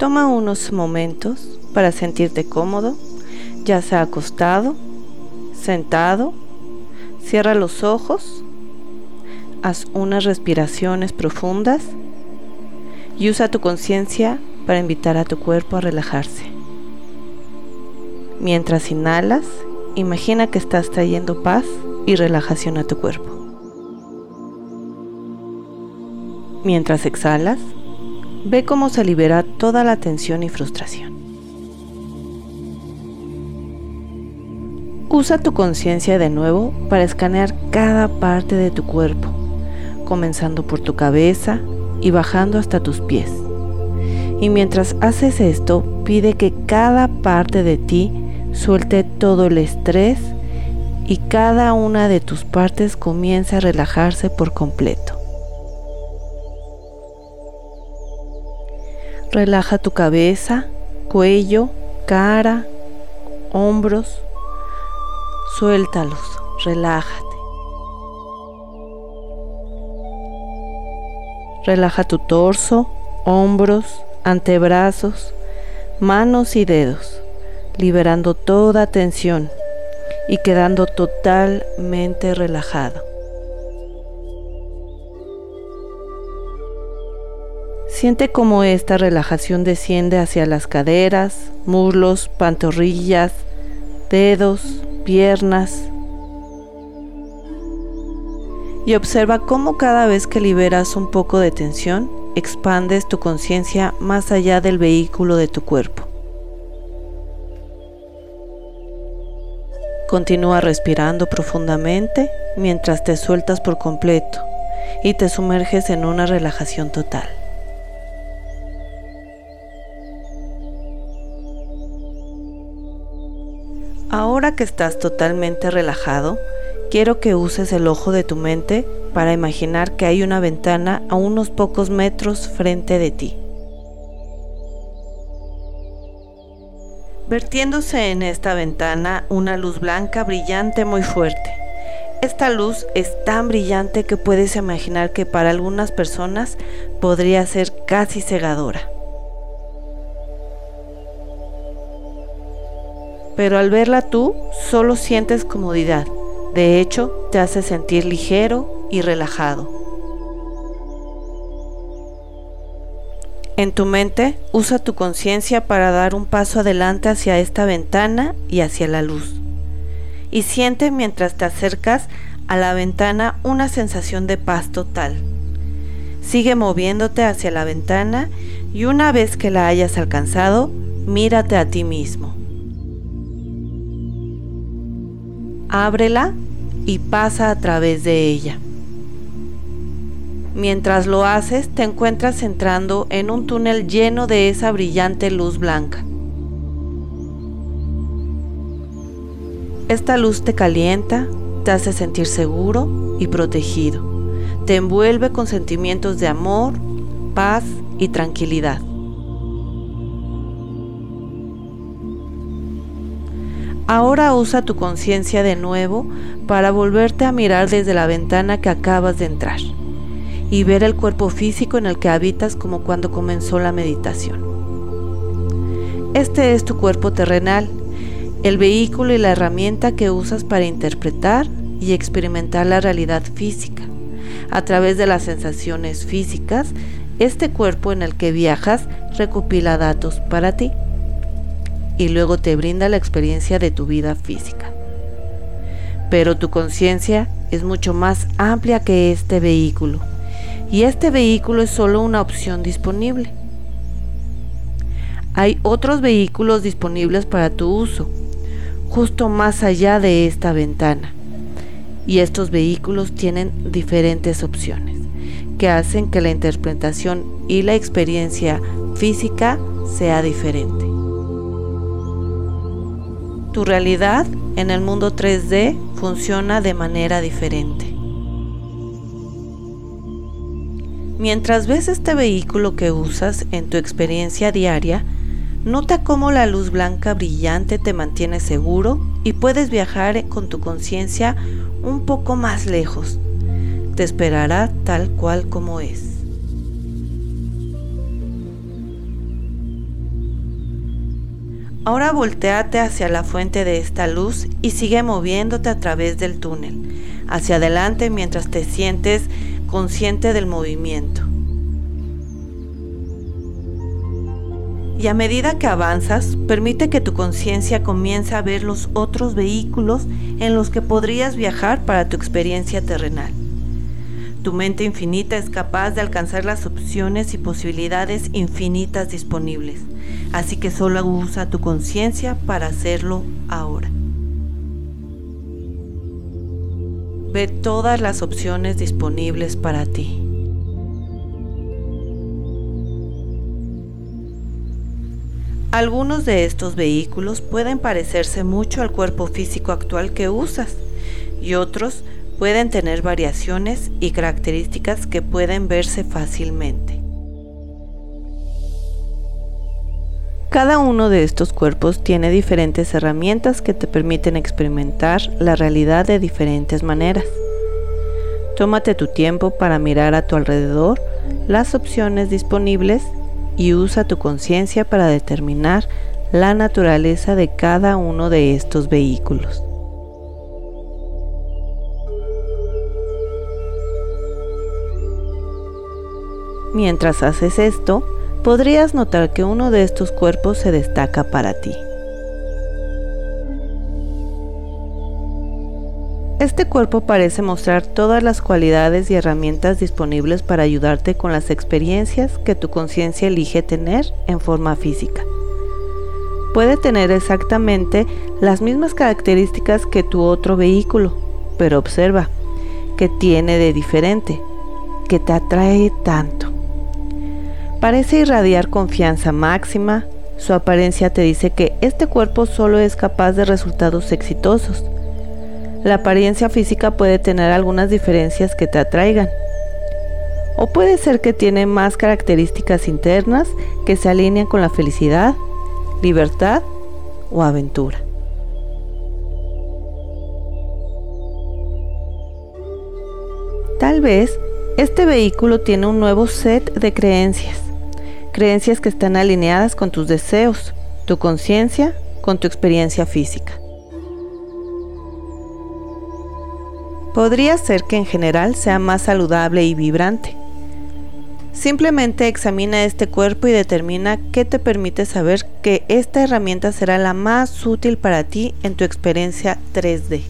Toma unos momentos para sentirte cómodo, ya sea acostado, sentado. Cierra los ojos, haz unas respiraciones profundas y usa tu conciencia para invitar a tu cuerpo a relajarse. Mientras inhalas, imagina que estás trayendo paz y relajación a tu cuerpo. Mientras exhalas, ve cómo se libera toda la tensión y frustración. Usa tu conciencia de nuevo para escanear cada parte de tu cuerpo, comenzando por tu cabeza y bajando hasta tus pies. Y mientras haces esto, pide que cada parte de ti suelte todo el estrés y cada una de tus partes comience a relajarse por completo. Relaja tu cabeza, cuello, cara, hombros. Suéltalos, relájate. Relaja tu torso, hombros, antebrazos, manos y dedos, liberando toda tensión y quedando totalmente relajado. Siente cómo esta relajación desciende hacia las caderas, muslos, pantorrillas, dedos, piernas. Y observa cómo cada vez que liberas un poco de tensión, expandes tu conciencia más allá del vehículo de tu cuerpo. Continúa respirando profundamente mientras te sueltas por completo y te sumerges en una relajación total. Ahora que estás totalmente relajado, quiero que uses el ojo de tu mente para imaginar que hay una ventana a unos pocos metros frente de ti. Vertiéndose en esta ventana una luz blanca brillante muy fuerte. Esta luz es tan brillante que puedes imaginar que para algunas personas podría ser casi cegadora. Pero al verla tú solo sientes comodidad. De hecho, te hace sentir ligero y relajado. En tu mente, usa tu conciencia para dar un paso adelante hacia esta ventana y hacia la luz. Y siente mientras te acercas a la ventana una sensación de paz total. Sigue moviéndote hacia la ventana y una vez que la hayas alcanzado, mírate a ti mismo. Ábrela y pasa a través de ella. Mientras lo haces, te encuentras entrando en un túnel lleno de esa brillante luz blanca. Esta luz te calienta, te hace sentir seguro y protegido. Te envuelve con sentimientos de amor, paz y tranquilidad. Ahora usa tu conciencia de nuevo para volverte a mirar desde la ventana que acabas de entrar y ver el cuerpo físico en el que habitas como cuando comenzó la meditación. Este es tu cuerpo terrenal, el vehículo y la herramienta que usas para interpretar y experimentar la realidad física. A través de las sensaciones físicas, este cuerpo en el que viajas recopila datos para ti y luego te brinda la experiencia de tu vida física. Pero tu conciencia es mucho más amplia que este vehículo y este vehículo es solo una opción disponible. Hay otros vehículos disponibles para tu uso, justo más allá de esta ventana. Y estos vehículos tienen diferentes opciones que hacen que la interpretación y la experiencia física sea diferente. Tu realidad en el mundo 3D funciona de manera diferente. Mientras ves este vehículo que usas en tu experiencia diaria, nota cómo la luz blanca brillante te mantiene seguro y puedes viajar con tu conciencia un poco más lejos. Te esperará tal cual como es. Ahora volteate hacia la fuente de esta luz y sigue moviéndote a través del túnel, hacia adelante mientras te sientes consciente del movimiento. Y a medida que avanzas, permite que tu conciencia comience a ver los otros vehículos en los que podrías viajar para tu experiencia terrenal. Tu mente infinita es capaz de alcanzar las opciones y posibilidades infinitas disponibles, así que solo usa tu conciencia para hacerlo ahora. Ve todas las opciones disponibles para ti. Algunos de estos vehículos pueden parecerse mucho al cuerpo físico actual que usas y otros pueden tener variaciones y características que pueden verse fácilmente. Cada uno de estos cuerpos tiene diferentes herramientas que te permiten experimentar la realidad de diferentes maneras. Tómate tu tiempo para mirar a tu alrededor las opciones disponibles y usa tu conciencia para determinar la naturaleza de cada uno de estos vehículos. Mientras haces esto, podrías notar que uno de estos cuerpos se destaca para ti. Este cuerpo parece mostrar todas las cualidades y herramientas disponibles para ayudarte con las experiencias que tu conciencia elige tener en forma física. Puede tener exactamente las mismas características que tu otro vehículo, pero observa, que tiene de diferente, que te atrae tanto. Parece irradiar confianza máxima, su apariencia te dice que este cuerpo solo es capaz de resultados exitosos, la apariencia física puede tener algunas diferencias que te atraigan. O puede ser que tiene más características internas que se alinean con la felicidad, libertad o aventura. Tal vez este vehículo tiene un nuevo set de creencias, creencias que están alineadas con tus deseos, tu conciencia, con tu experiencia física. podría ser que en general sea más saludable y vibrante. Simplemente examina este cuerpo y determina qué te permite saber que esta herramienta será la más útil para ti en tu experiencia 3D.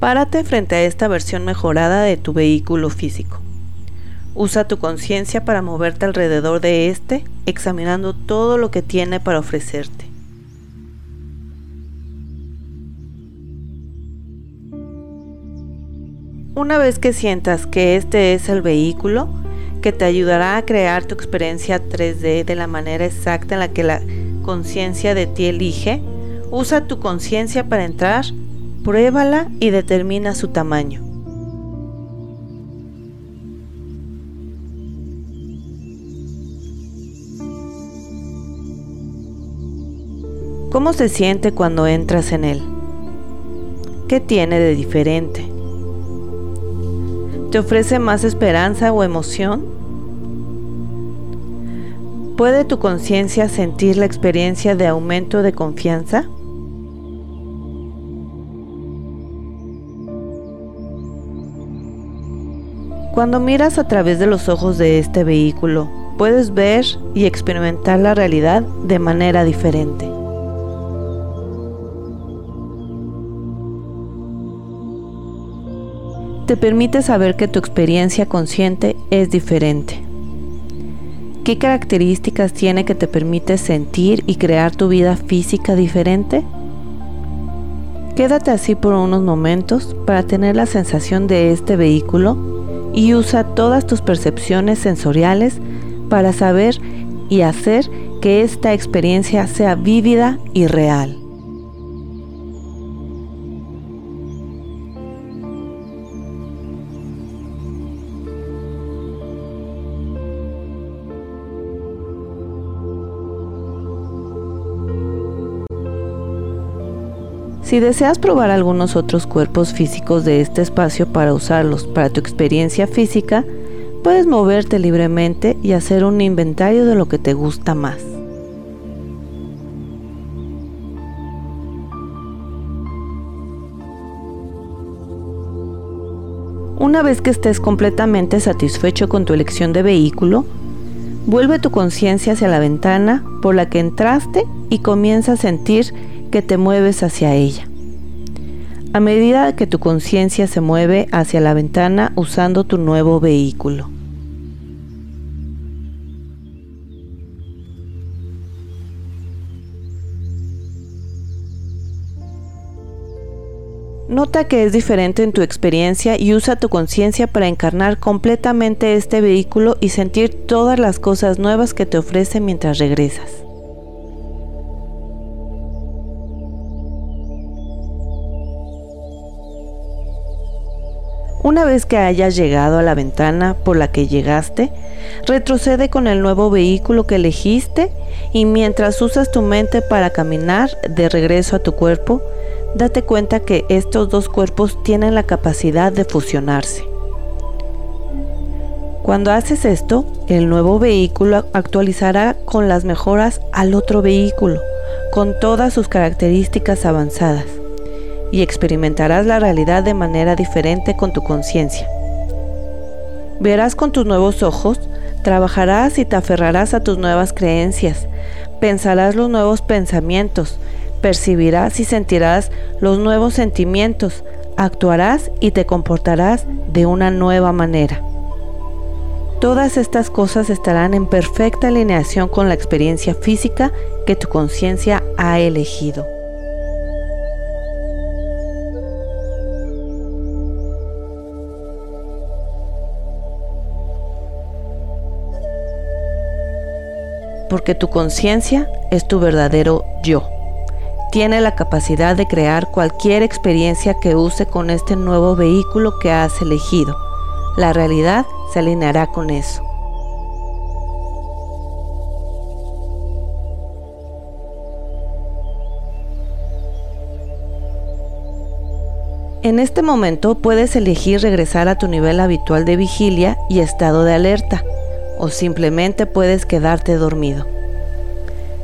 Párate frente a esta versión mejorada de tu vehículo físico. Usa tu conciencia para moverte alrededor de este, examinando todo lo que tiene para ofrecerte. Una vez que sientas que este es el vehículo que te ayudará a crear tu experiencia 3D de la manera exacta en la que la conciencia de ti elige, usa tu conciencia para entrar, pruébala y determina su tamaño. ¿Cómo se siente cuando entras en él? ¿Qué tiene de diferente? ¿Te ofrece más esperanza o emoción? ¿Puede tu conciencia sentir la experiencia de aumento de confianza? Cuando miras a través de los ojos de este vehículo, puedes ver y experimentar la realidad de manera diferente. Te permite saber que tu experiencia consciente es diferente. ¿Qué características tiene que te permite sentir y crear tu vida física diferente? Quédate así por unos momentos para tener la sensación de este vehículo y usa todas tus percepciones sensoriales para saber y hacer que esta experiencia sea vívida y real. Si deseas probar algunos otros cuerpos físicos de este espacio para usarlos para tu experiencia física, puedes moverte libremente y hacer un inventario de lo que te gusta más. Una vez que estés completamente satisfecho con tu elección de vehículo, vuelve tu conciencia hacia la ventana por la que entraste y comienza a sentir que te mueves hacia ella. A medida que tu conciencia se mueve hacia la ventana usando tu nuevo vehículo. Nota que es diferente en tu experiencia y usa tu conciencia para encarnar completamente este vehículo y sentir todas las cosas nuevas que te ofrece mientras regresas. Una vez que hayas llegado a la ventana por la que llegaste, retrocede con el nuevo vehículo que elegiste y mientras usas tu mente para caminar de regreso a tu cuerpo, date cuenta que estos dos cuerpos tienen la capacidad de fusionarse. Cuando haces esto, el nuevo vehículo actualizará con las mejoras al otro vehículo, con todas sus características avanzadas, y experimentarás la realidad de manera diferente con tu conciencia. Verás con tus nuevos ojos, trabajarás y te aferrarás a tus nuevas creencias, pensarás los nuevos pensamientos, percibirás y sentirás los nuevos sentimientos, actuarás y te comportarás de una nueva manera. Todas estas cosas estarán en perfecta alineación con la experiencia física que tu conciencia ha elegido. Porque tu conciencia es tu verdadero yo tiene la capacidad de crear cualquier experiencia que use con este nuevo vehículo que has elegido. La realidad se alineará con eso. En este momento puedes elegir regresar a tu nivel habitual de vigilia y estado de alerta, o simplemente puedes quedarte dormido.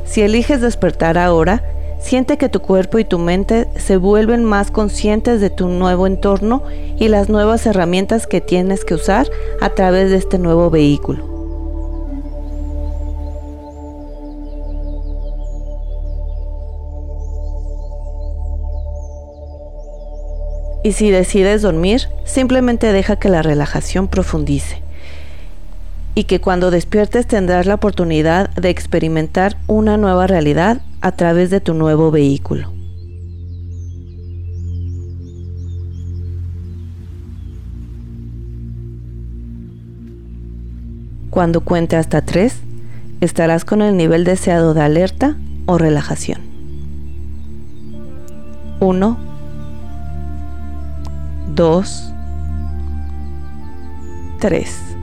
Si eliges despertar ahora, Siente que tu cuerpo y tu mente se vuelven más conscientes de tu nuevo entorno y las nuevas herramientas que tienes que usar a través de este nuevo vehículo. Y si decides dormir, simplemente deja que la relajación profundice y que cuando despiertes tendrás la oportunidad de experimentar una nueva realidad a través de tu nuevo vehículo. Cuando cuente hasta 3, estarás con el nivel deseado de alerta o relajación. 1, 2, 3.